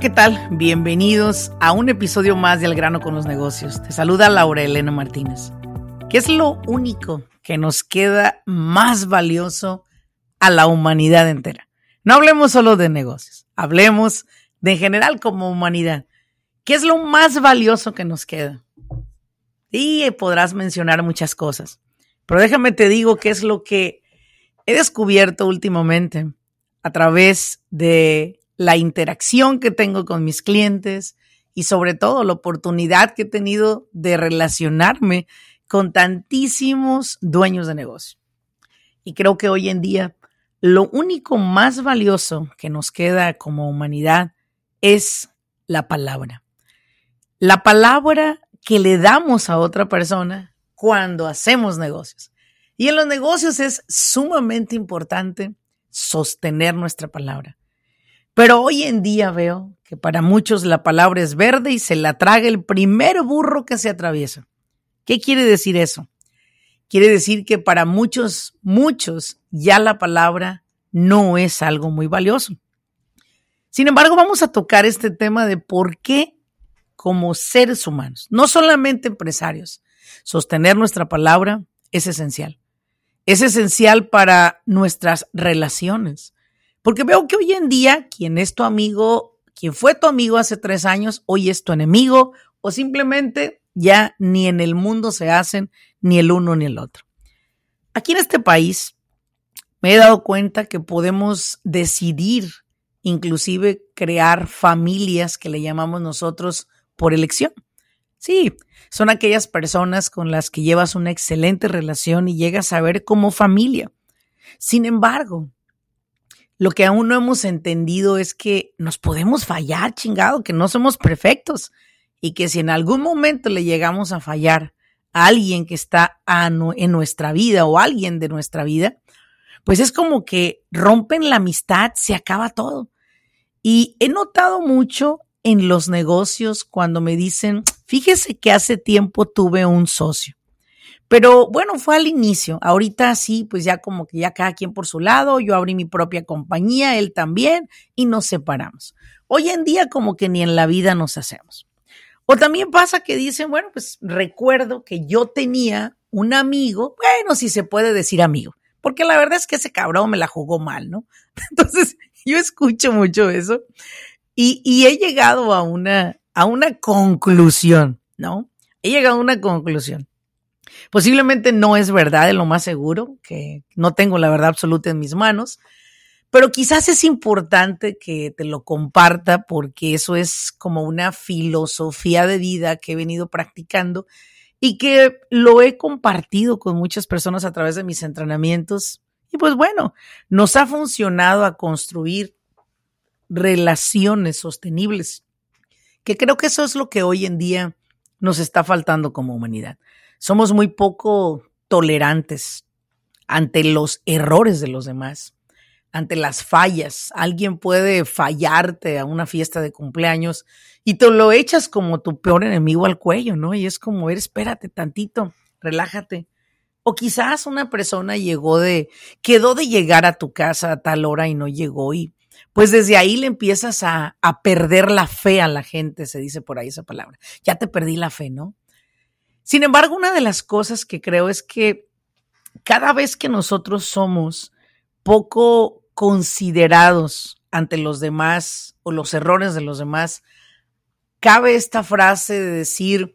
¿Qué tal? Bienvenidos a un episodio más de Al grano con los negocios. Te saluda Laura Elena Martínez. ¿Qué es lo único que nos queda más valioso a la humanidad entera? No hablemos solo de negocios, hablemos de en general como humanidad. ¿Qué es lo más valioso que nos queda? Y podrás mencionar muchas cosas, pero déjame te digo qué es lo que he descubierto últimamente a través de la interacción que tengo con mis clientes y sobre todo la oportunidad que he tenido de relacionarme con tantísimos dueños de negocio. Y creo que hoy en día lo único más valioso que nos queda como humanidad es la palabra. La palabra que le damos a otra persona cuando hacemos negocios. Y en los negocios es sumamente importante sostener nuestra palabra. Pero hoy en día veo que para muchos la palabra es verde y se la traga el primer burro que se atraviesa. ¿Qué quiere decir eso? Quiere decir que para muchos, muchos, ya la palabra no es algo muy valioso. Sin embargo, vamos a tocar este tema de por qué como seres humanos, no solamente empresarios. Sostener nuestra palabra es esencial. Es esencial para nuestras relaciones. Porque veo que hoy en día quien es tu amigo, quien fue tu amigo hace tres años, hoy es tu enemigo o simplemente ya ni en el mundo se hacen ni el uno ni el otro. Aquí en este país me he dado cuenta que podemos decidir inclusive crear familias que le llamamos nosotros por elección. Sí, son aquellas personas con las que llevas una excelente relación y llegas a ver como familia. Sin embargo, lo que aún no hemos entendido es que nos podemos fallar, chingado, que no somos perfectos y que si en algún momento le llegamos a fallar a alguien que está en nuestra vida o alguien de nuestra vida, pues es como que rompen la amistad, se acaba todo. Y he notado mucho en los negocios cuando me dicen, fíjese que hace tiempo tuve un socio. Pero bueno, fue al inicio. Ahorita sí, pues ya como que ya cada quien por su lado, yo abrí mi propia compañía, él también, y nos separamos. Hoy en día como que ni en la vida nos hacemos. O también pasa que dicen, bueno, pues recuerdo que yo tenía un amigo, bueno, si se puede decir amigo, porque la verdad es que ese cabrón me la jugó mal, ¿no? Entonces, yo escucho mucho eso. Y, he llegado a una, a una conclusión, ¿no? He llegado a una conclusión. Posiblemente no es verdad, es lo más seguro, que no tengo la verdad absoluta en mis manos, pero quizás es importante que te lo comparta porque eso es como una filosofía de vida que he venido practicando y que lo he compartido con muchas personas a través de mis entrenamientos. Y pues bueno, nos ha funcionado a construir relaciones sostenibles, que creo que eso es lo que hoy en día nos está faltando como humanidad. Somos muy poco tolerantes ante los errores de los demás, ante las fallas. Alguien puede fallarte a una fiesta de cumpleaños y te lo echas como tu peor enemigo al cuello, ¿no? Y es como, espérate tantito, relájate. O quizás una persona llegó de, quedó de llegar a tu casa a tal hora y no llegó y pues desde ahí le empiezas a, perder la fe a la gente, se dice por ahí esa palabra. Ya te perdí la fe, ¿no? Sin embargo, una de las cosas que creo es que cada vez que nosotros somos poco considerados ante los demás o los errores de los demás, cabe esta frase de decir,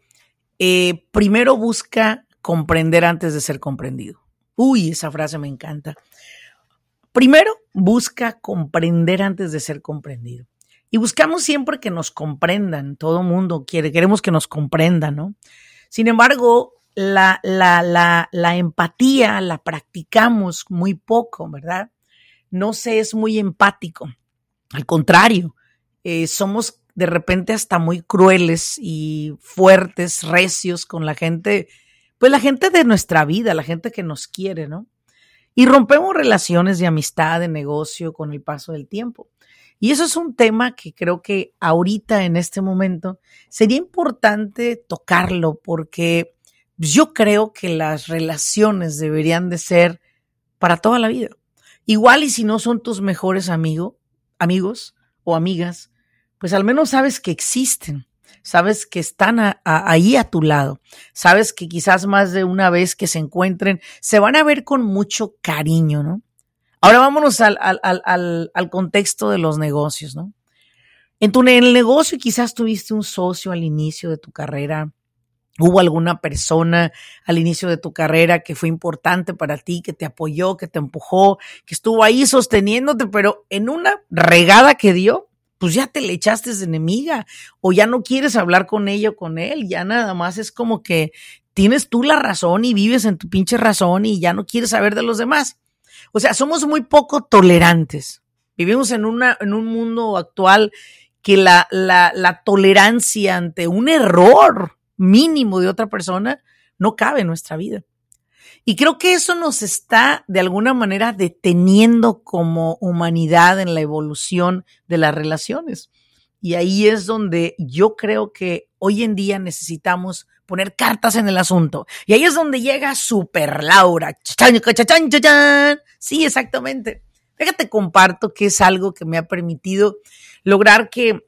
eh, primero busca comprender antes de ser comprendido. Uy, esa frase me encanta. Primero, busca comprender antes de ser comprendido. Y buscamos siempre que nos comprendan. Todo mundo quiere, queremos que nos comprendan, ¿no? Sin embargo, la, la, la, la empatía la practicamos muy poco, ¿verdad? No se es muy empático. Al contrario, eh, somos de repente hasta muy crueles y fuertes, recios con la gente, pues la gente de nuestra vida, la gente que nos quiere, ¿no? Y rompemos relaciones de amistad, de negocio con el paso del tiempo. Y eso es un tema que creo que ahorita, en este momento, sería importante tocarlo porque yo creo que las relaciones deberían de ser para toda la vida. Igual y si no son tus mejores amigos, amigos o amigas, pues al menos sabes que existen, sabes que están ahí a tu lado, sabes que quizás más de una vez que se encuentren, se van a ver con mucho cariño, ¿no? Ahora vámonos al, al, contexto de los negocios, ¿no? En, tu, en el negocio quizás tuviste un socio al inicio de tu carrera, hubo alguna persona al inicio de tu carrera que fue importante para ti, que te apoyó, que te empujó, que estuvo ahí sosteniéndote, pero en una regada que dio, pues ya te le echaste de enemiga o ya no quieres hablar con ella o con él, ya nada más es como que tienes tú la razón y vives en tu pinche razón y ya no quieres saber de los demás. O sea, somos muy poco tolerantes. Vivimos en, en un mundo actual que la, la tolerancia ante un error mínimo de otra persona no cabe en nuestra vida. Y creo que eso nos está de alguna manera deteniendo como humanidad en la evolución de las relaciones. Y ahí es donde yo creo que hoy en día necesitamos poner cartas en el asunto. Y ahí es donde llega Super Laura. Sí, exactamente. Déjate comparto que es algo que me ha permitido lograr que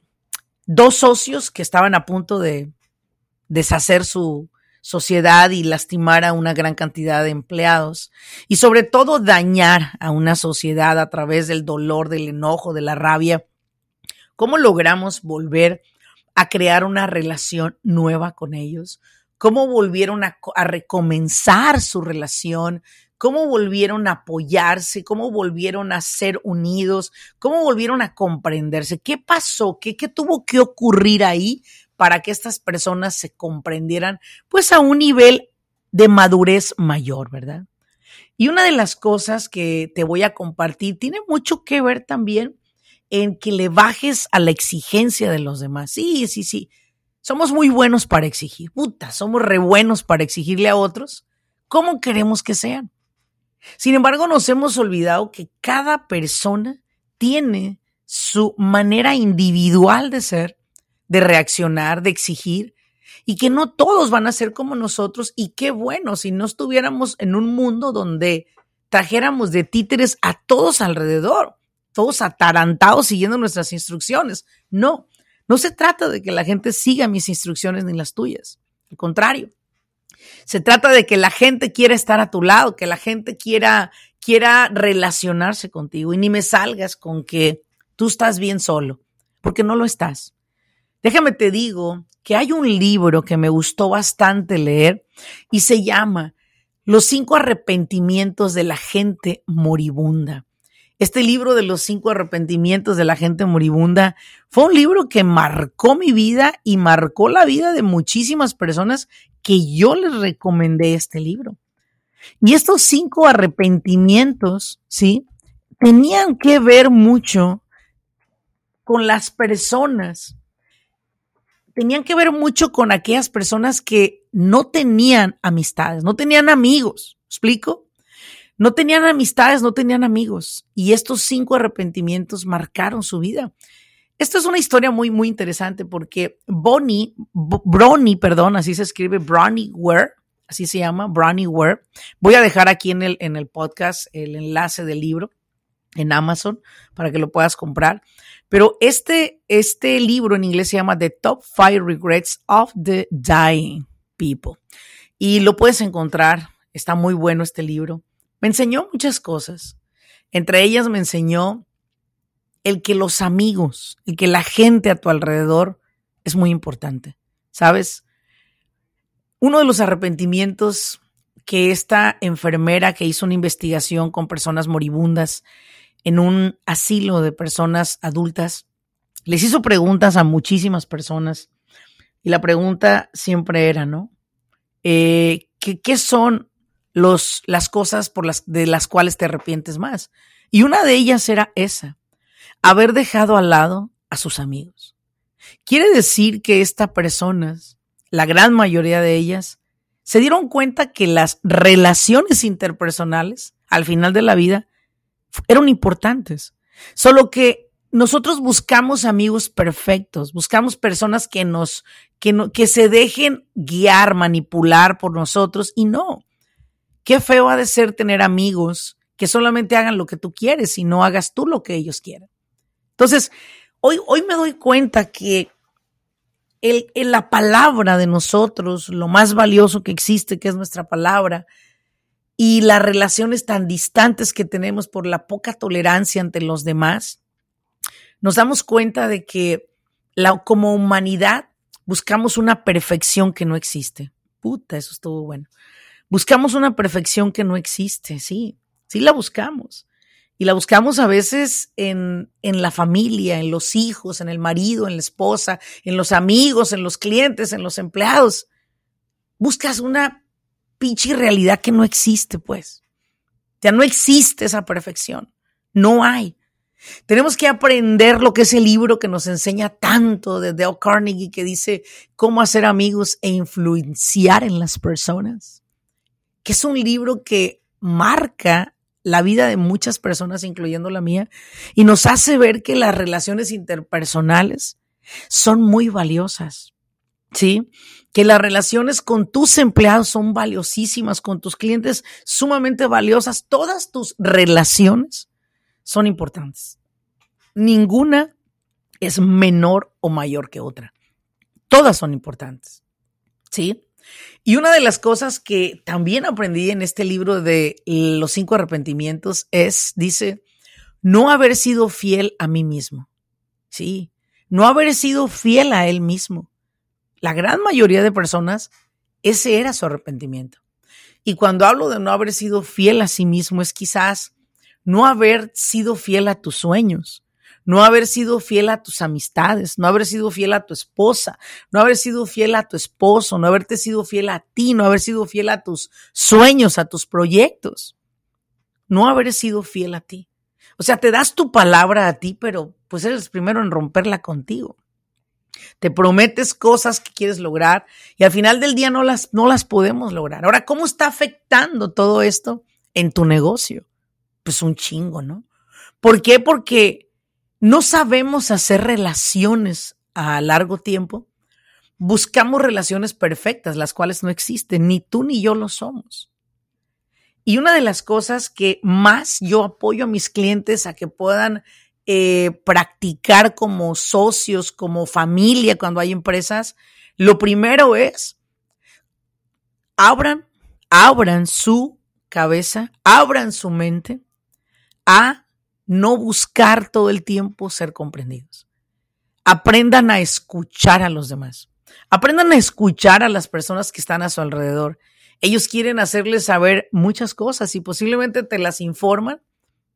dos socios que estaban a punto de deshacer su sociedad y lastimar a una gran cantidad de empleados y sobre todo dañar a una sociedad a través del dolor, del enojo, de la rabia. ¿Cómo logramos volver a crear una relación nueva con ellos? ¿Cómo volvieron a, recomenzar su relación? cómo volvieron a apoyarse, cómo volvieron a ser unidos, cómo volvieron a comprenderse, qué pasó, qué, qué tuvo que ocurrir ahí para que estas personas se comprendieran pues a un nivel de madurez mayor, ¿verdad? Y una de las cosas que te voy a compartir tiene mucho que ver también en que le bajes a la exigencia de los demás. Sí, sí, sí. Somos muy buenos para exigir. Puta, somos re buenos para exigirle a otros. ¿Cómo queremos que sean? Sin embargo, nos hemos olvidado que cada persona tiene su manera individual de ser de reaccionar, de exigir, y que no todos van a ser como nosotros. Y qué bueno si no estuviéramos en un mundo donde trajéramos de títeres a todos alrededor, todos atarantados siguiendo nuestras instrucciones. No, no se trata de que la gente siga mis instrucciones ni las tuyas. Al contrario, se trata de que la gente quiera estar a tu lado, que la gente quiera, quiera relacionarse contigo y ni me salgas con que tú estás bien solo, porque no lo estás. Déjame te digo que hay un libro que me gustó bastante leer y se llama Los cinco arrepentimientos de la gente moribunda. Este libro de los cinco arrepentimientos de la gente moribunda fue un libro que marcó mi vida y marcó la vida de muchísimas personas que yo les recomendé este libro. Y estos cinco arrepentimientos, ¿sí? Tenían que ver mucho con las personas tenían que ver mucho con aquellas personas que no tenían amistades, no tenían amigos. ¿Explico? No tenían amistades, no tenían amigos. Y estos cinco arrepentimientos marcaron su vida. Esto es una historia muy, muy interesante porque Bonnie, Bronnie, perdón, así se escribe, Bronnie Ware, así se llama, Bronnie Ware. Voy a dejar aquí en el, en el podcast el enlace del libro en Amazon para que lo puedas comprar. Pero este, este libro en inglés se llama The Top Five Regrets of the Dying People. Y lo puedes encontrar. Está muy bueno este libro. Me enseñó muchas cosas. Entre ellas me enseñó el que los amigos, el que la gente a tu alrededor es muy importante. ¿Sabes? Uno de los arrepentimientos que esta enfermera que hizo una investigación con personas moribundas en un asilo de personas adultas. Les hizo preguntas a muchísimas personas y la pregunta siempre era, ¿no? Eh, ¿qué son los, las cosas por las, de las cuales te arrepientes más? Y una de ellas era esa, haber dejado al lado a sus amigos. Quiere decir que estas personas, la gran mayoría de ellas, se dieron cuenta que las relaciones interpersonales al final de la vida eran importantes. Solo que nosotros buscamos amigos perfectos, buscamos personas que nos, que, no, que se dejen guiar, manipular por nosotros y no. Qué feo ha de ser tener amigos que solamente hagan lo que tú quieres y no hagas tú lo que ellos quieren. Entonces, hoy, hoy me doy cuenta que el, la palabra de nosotros, lo más valioso que existe, que es nuestra palabra, y las relaciones tan distantes que tenemos por la poca tolerancia ante los demás, nos damos cuenta de que como humanidad buscamos una perfección que no existe. Puta, eso estuvo bueno. Buscamos una perfección que no existe, sí, sí la buscamos. Y la buscamos a veces en, en, la familia, en los hijos, en el marido, en la esposa, en los amigos, en los clientes, en los empleados. Buscas una pinche realidad que no existe, pues. Ya no existe esa perfección. No hay. Tenemos que aprender lo que es el libro que nos enseña tanto de Dale Carnegie que dice cómo hacer amigos e influenciar en las personas. Que es un libro que marca la vida de muchas personas, incluyendo la mía, y nos hace ver que las relaciones interpersonales son muy valiosas. ¿Sí? Que las relaciones con tus empleados son valiosísimas, con tus clientes sumamente valiosas. Todas tus relaciones son importantes. Ninguna es menor o mayor que otra. Todas son importantes. ¿Sí? Y una de las cosas que también aprendí en este libro de los cinco arrepentimientos es, dice, no haber sido fiel a mí mismo. Sí, no haber sido fiel a él mismo. La gran mayoría de personas, ese era su arrepentimiento. Y cuando hablo de no haber sido fiel a sí mismo, es quizás no haber sido fiel a tus sueños, no haber sido fiel a tus amistades, no haber sido fiel a tu esposa, no haber sido fiel a tu esposo, no haberte sido fiel a ti, no haber sido fiel a tus sueños, a tus proyectos, no haber sido fiel a ti. O sea, te das tu palabra a ti, pero pues eres primero en romperla contigo. Te prometes cosas que quieres lograr y al final del día no las, no las podemos lograr. Ahora, ¿cómo está afectando todo esto en tu negocio? Pues un chingo, ¿no? ¿Por qué? Porque no sabemos hacer relaciones a largo tiempo. Buscamos relaciones perfectas, las cuales no existen, ni tú ni yo lo somos. Y una de las cosas que más yo apoyo a mis clientes a que puedan eh, practicar como socios, como familia cuando hay empresas, lo primero es abran, abran su cabeza, abran su mente a no buscar todo el tiempo ser comprendidos. Aprendan a escuchar a los demás. Aprendan a escuchar a las personas que están a su alrededor. Ellos quieren hacerles saber muchas cosas y posiblemente te las informan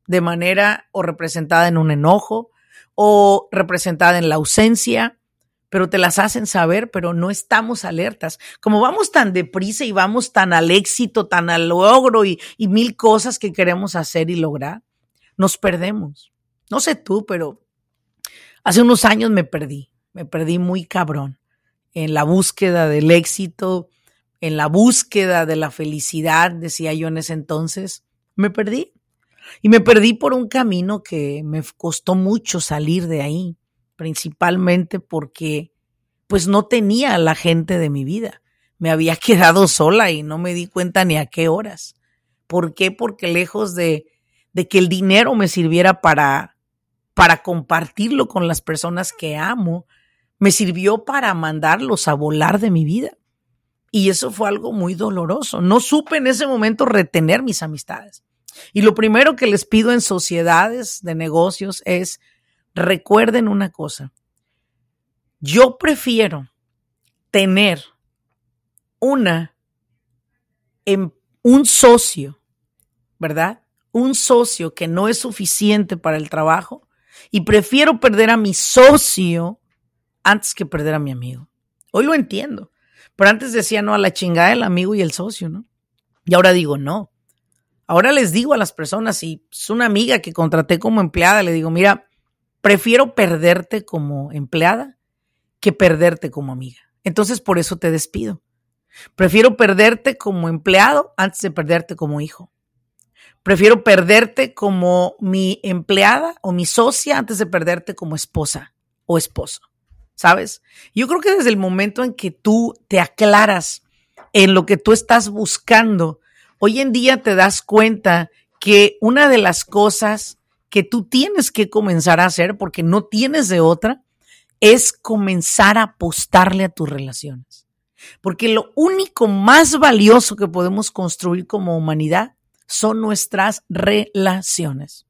de manera o representada en un enojo o representada en la ausencia, pero te las hacen saber, pero no estamos alertas. Como vamos tan deprisa y vamos tan al éxito, tan al logro y, y mil cosas que queremos hacer y lograr, nos perdemos. No sé tú, pero hace unos años me perdí, me perdí muy cabrón en la búsqueda del éxito, en la búsqueda de la felicidad, decía yo en ese entonces, me perdí. Y me perdí por un camino que me costó mucho salir de ahí, principalmente porque pues no tenía a la gente de mi vida. Me había quedado sola y no me di cuenta ni a qué horas. ¿Por qué? Porque lejos de de que el dinero me sirviera para, para compartirlo con las personas que amo, me sirvió para mandarlos a volar de mi vida. Y eso fue algo muy doloroso. No supe en ese momento retener mis amistades. Y lo primero que les pido en sociedades de negocios es, recuerden una cosa, yo prefiero tener una, en, un socio, ¿verdad? Un socio que no es suficiente para el trabajo y prefiero perder a mi socio antes que perder a mi amigo. Hoy lo entiendo. Pero antes decía no a la chingada el amigo y el socio, ¿no? Y ahora digo no. Ahora les digo a las personas, si es una amiga que contraté como empleada, le digo, mira, prefiero perderte como empleada que perderte como amiga. Entonces por eso te despido. Prefiero perderte como empleado antes de perderte como hijo. Prefiero perderte como mi empleada o mi socia antes de perderte como esposa o esposo. ¿Sabes? Yo creo que desde el momento en que tú te aclaras en lo que tú estás buscando, hoy en día te das cuenta que una de las cosas que tú tienes que comenzar a hacer, porque no tienes de otra, es comenzar a apostarle a tus relaciones. Porque lo único más valioso que podemos construir como humanidad son nuestras relaciones.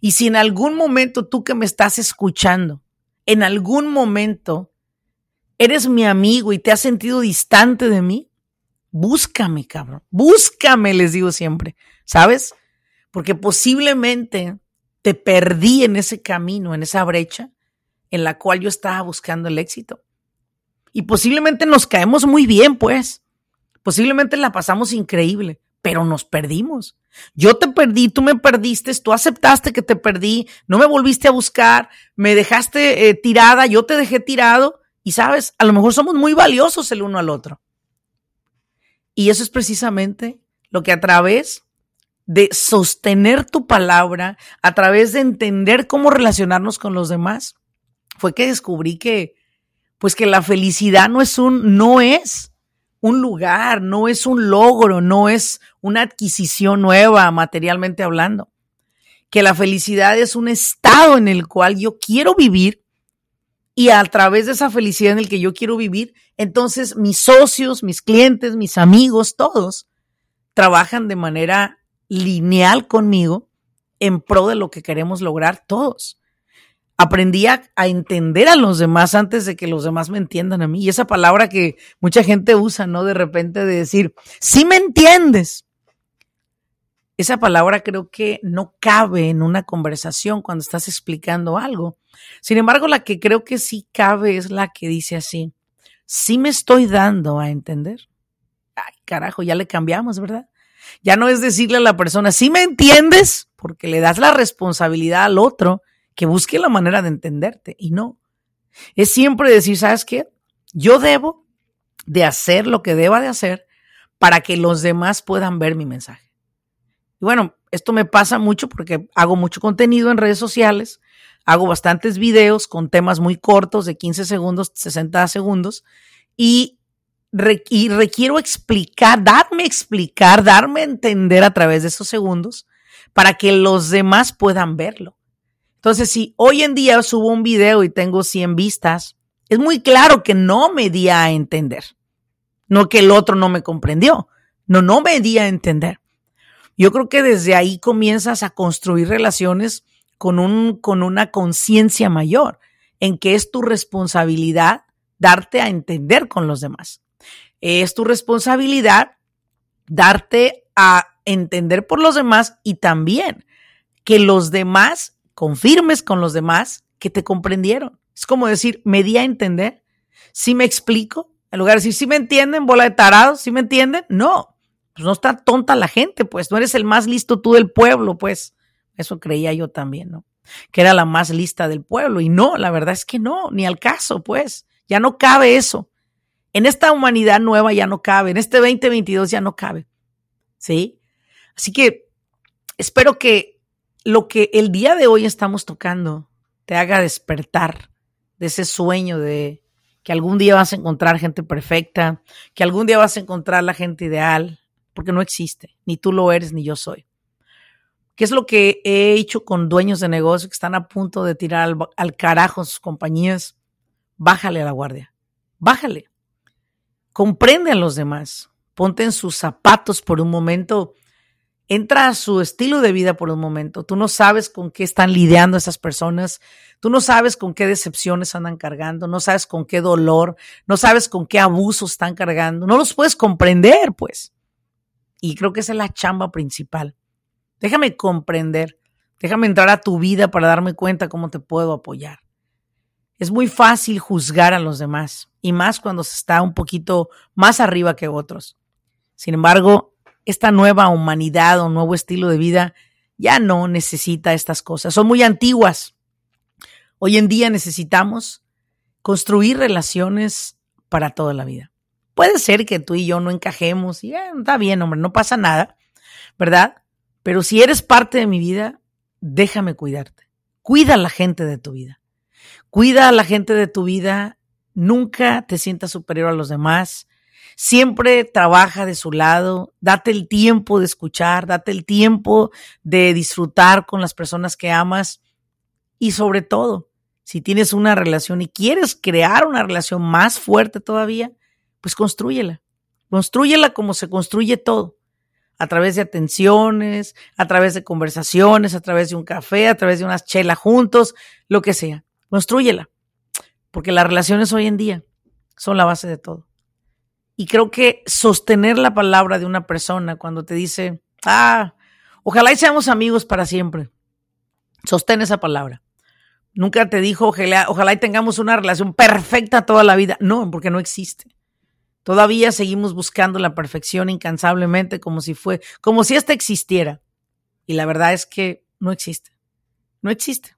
Y si en algún momento tú que me estás escuchando, en algún momento eres mi amigo y te has sentido distante de mí, búscame, cabrón. Búscame, les digo siempre, ¿sabes? Porque posiblemente te perdí en ese camino, en esa brecha en la cual yo estaba buscando el éxito. Y posiblemente nos caemos muy bien, pues. Posiblemente la pasamos increíble, pero nos perdimos. Yo te perdí, tú me perdiste, tú aceptaste que te perdí, no me volviste a buscar, me dejaste eh, tirada, yo te dejé tirado y sabes, a lo mejor somos muy valiosos el uno al otro. Y eso es precisamente lo que a través de sostener tu palabra, a través de entender cómo relacionarnos con los demás, fue que descubrí que, pues que la felicidad no es un, no es un lugar, no es un logro, no es una adquisición nueva materialmente hablando. Que la felicidad es un estado en el cual yo quiero vivir y a través de esa felicidad en el que yo quiero vivir, entonces mis socios, mis clientes, mis amigos, todos trabajan de manera lineal conmigo en pro de lo que queremos lograr todos aprendí a, entender a los demás antes de que los demás me entiendan a mí. Y esa palabra que mucha gente usa, ¿no? De repente de decir, sí me entiendes. Esa palabra creo que no cabe en una conversación cuando estás explicando algo. Sin embargo, la que creo que sí cabe es la que dice así, sí me estoy dando a entender. Ay, carajo, ya le cambiamos, ¿verdad? Ya no es decirle a la persona, sí me entiendes, porque le das la responsabilidad al otro que busque la manera de entenderte y no. Es siempre decir, ¿sabes qué? Yo debo de hacer lo que deba de hacer para que los demás puedan ver mi mensaje. Y bueno, esto me pasa mucho porque hago mucho contenido en redes sociales, hago bastantes videos con temas muy cortos de 15 segundos, 60 segundos y, y requiero explicar, darme a explicar, darme a entender a través de esos segundos para que los demás puedan verlo. Entonces, si hoy en día subo un video y tengo 100 vistas, es muy claro que no me di a entender. No que el otro no me comprendió. No, no me di a entender. Yo creo que desde ahí comienzas a construir relaciones con, un, con una conciencia mayor, en que es tu responsabilidad darte a entender con los demás. Es tu responsabilidad darte a entender por los demás y también que los demás confirmes con los demás que te comprendieron. Es como decir, me di a entender. Si me explico, en lugar de decir, si me entienden, bola de tarados, si me entienden, no. Pues no está tonta la gente, pues no eres el más listo tú del pueblo, pues. Eso creía yo también, ¿no? Que era la más lista del pueblo. Y no, la verdad es que no, ni al caso, pues. Ya no cabe eso. En esta humanidad nueva ya no cabe. En este 2022 ya no cabe. ¿Sí? Así que espero que lo que el día de hoy estamos tocando te haga despertar de ese sueño de que algún día vas a encontrar gente perfecta, que algún día vas a encontrar la gente ideal, porque no existe, ni tú lo eres, ni yo soy. ¿Qué es lo que he hecho con dueños de negocio que están a punto de tirar al, al carajo sus compañías? Bájale a la guardia, bájale. Comprende a los demás, ponte en sus zapatos por un momento entra a su estilo de vida por un momento. Tú no sabes con qué están lidiando esas personas. Tú no sabes con qué decepciones andan cargando. No sabes con qué dolor. No sabes con qué abusos están cargando. No los puedes comprender, pues. Y creo que esa es la chamba principal. Déjame comprender. Déjame entrar a tu vida para darme cuenta cómo te puedo apoyar. Es muy fácil juzgar a los demás, y más cuando se está un poquito más arriba que otros. Sin embargo, esta nueva humanidad o nuevo estilo de vida ya no necesita estas cosas. Son muy antiguas. Hoy en día necesitamos construir relaciones para toda la vida. Puede ser que tú y yo no encajemos y eh, está bien, hombre, no pasa nada, ¿verdad? Pero si eres parte de mi vida, déjame cuidarte. Cuida a la gente de tu vida. Cuida a la gente de tu vida. Nunca te sientas superior a los demás. Siempre trabaja de su lado, date el tiempo de escuchar, date el tiempo de disfrutar con las personas que amas y sobre todo, si tienes una relación y quieres crear una relación más fuerte todavía, pues construyela. Construyela como se construye todo, a través de atenciones, a través de conversaciones, a través de un café, a través de unas chelas juntos, lo que sea. Construyela, porque las relaciones hoy en día son la base de todo. Y creo que sostener la palabra de una persona cuando te dice, ah, ojalá y seamos amigos para siempre. Sostén esa palabra. Nunca te dijo, ojalá, ojalá y tengamos una relación perfecta toda la vida. No, porque no existe. Todavía seguimos buscando la perfección incansablemente como si fue, como si ésta existiera. Y la verdad es que no existe. No existe.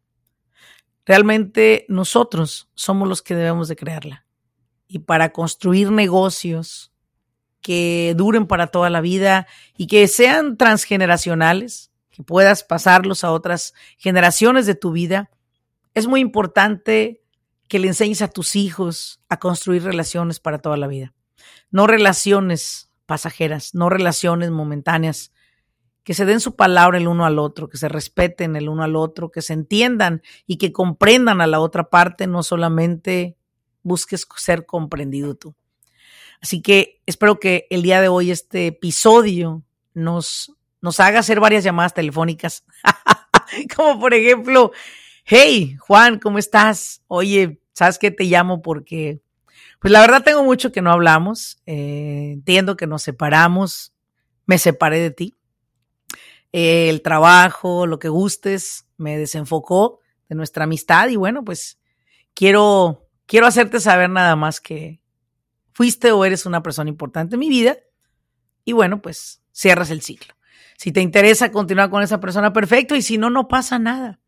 Realmente nosotros somos los que debemos de crearla y para construir negocios que duren para toda la vida y que sean transgeneracionales, que puedas pasarlos a otras generaciones de tu vida, es muy importante que le enseñes a tus hijos a construir relaciones para toda la vida. No relaciones pasajeras, no relaciones momentáneas, que se den su palabra el uno al otro, que se respeten el uno al otro, que se entiendan y que comprendan a la otra parte, no solamente busques ser comprendido tú. Así que espero que el día de hoy este episodio nos, nos haga hacer varias llamadas telefónicas. Como por ejemplo, hey, Juan, ¿cómo estás? Oye, ¿sabes qué te llamo? Porque, pues la verdad tengo mucho que no hablamos. Eh, entiendo que nos separamos. Me separé de ti. Eh, el trabajo, lo que gustes, me desenfocó de nuestra amistad y bueno, pues quiero quiero hacerte saber nada más que fuiste o eres una persona importante en mi vida. Y bueno, pues cierras el ciclo. Si te interesa continuar con esa persona, perfecto. Y si no, no pasa nada.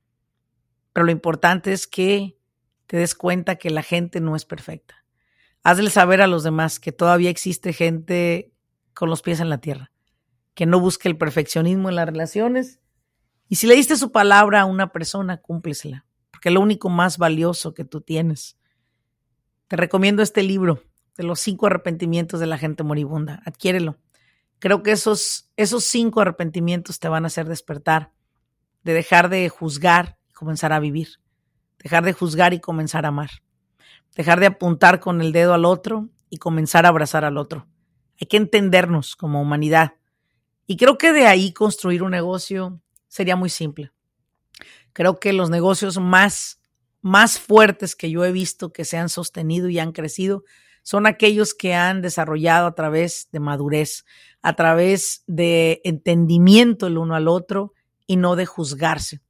Pero lo importante es que te des cuenta que la gente no es perfecta. Hazle saber a los demás que todavía existe gente con los pies en la tierra, que no busque el perfeccionismo en las relaciones. Y si le diste su palabra a una persona, cúmplesela, porque es lo único más valioso que tú tienes te recomiendo este libro de los cinco arrepentimientos de la gente moribunda. Adquiérelo. Creo que esos, esos cinco arrepentimientos te van a hacer despertar, de dejar de juzgar y comenzar a vivir, dejar de juzgar y comenzar a amar, dejar de apuntar con el dedo al otro y comenzar a abrazar al otro. Hay que entendernos como humanidad. Y creo que de ahí construir un negocio sería muy simple. Creo que los negocios más más fuertes que yo he visto que se han sostenido y han crecido son aquellos que han desarrollado a través de madurez, a través de entendimiento el uno al otro y no de juzgarse.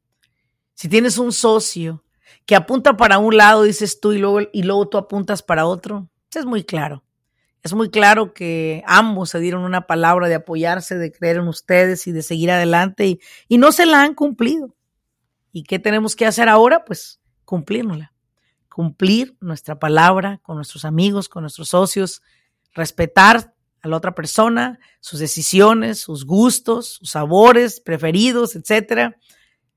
Si tienes un socio que apunta para un lado, dices tú, y luego, y luego tú apuntas para otro, es muy claro. Es muy claro que ambos se dieron una palabra de apoyarse, de creer en ustedes y de seguir adelante y, y no se la han cumplido. ¿Y qué tenemos que hacer ahora? Pues cumplirnosla. Cumplir nuestra palabra con nuestros amigos, con nuestros socios, respetar a la otra persona, sus decisiones, sus gustos, sus sabores preferidos, etcétera,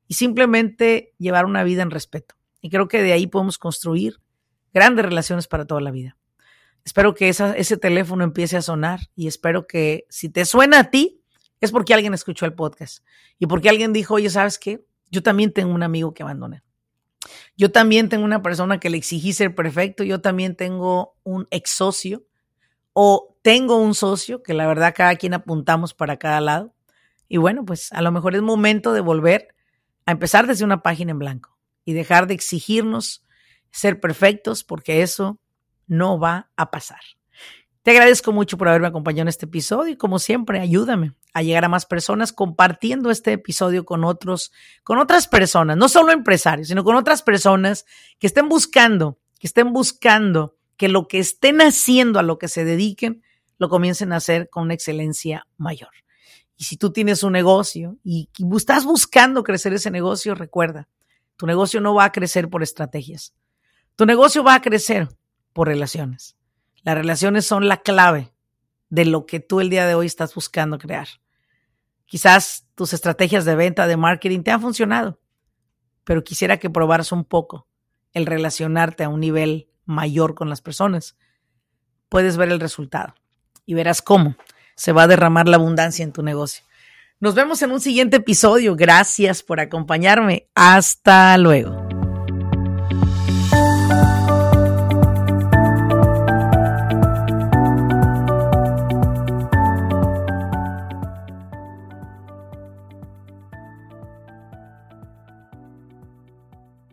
y simplemente llevar una vida en respeto. Y creo que de ahí podemos construir grandes relaciones para toda la vida. Espero que ese teléfono empiece a sonar y espero que si te suena a ti, es porque alguien escuchó el podcast y porque alguien dijo, oye, ¿sabes qué? Yo también tengo un amigo que abandoné. Yo también tengo una persona que le exigí ser perfecto, yo también tengo un ex socio o tengo un socio que la verdad cada quien apuntamos para cada lado. Y bueno, pues a lo mejor es momento de volver a empezar desde una página en blanco y dejar de exigirnos ser perfectos porque eso no va a pasar. Te agradezco mucho por haberme acompañado en este episodio y como siempre, ayúdame a llegar a más personas compartiendo este episodio con otros, con otras personas, no solo empresarios, sino con otras personas que estén buscando que estén buscando que lo que estén haciendo, a lo que se dediquen, lo comiencen a hacer con una excelencia mayor. Y si tú tienes un negocio y estás buscando crecer ese negocio, recuerda, tu negocio no va a crecer por estrategias. Tu negocio va a crecer por relaciones. Las relaciones son la clave de lo que tú el día de hoy estás buscando crear. Quizás tus estrategias de venta, de marketing te han funcionado, pero quisiera que probaras un poco el relacionarte a un nivel mayor con las personas. Puedes ver el resultado y verás cómo se va a derramar la abundancia en tu negocio. Nos vemos en un siguiente episodio. Gracias por acompañarme. Hasta luego.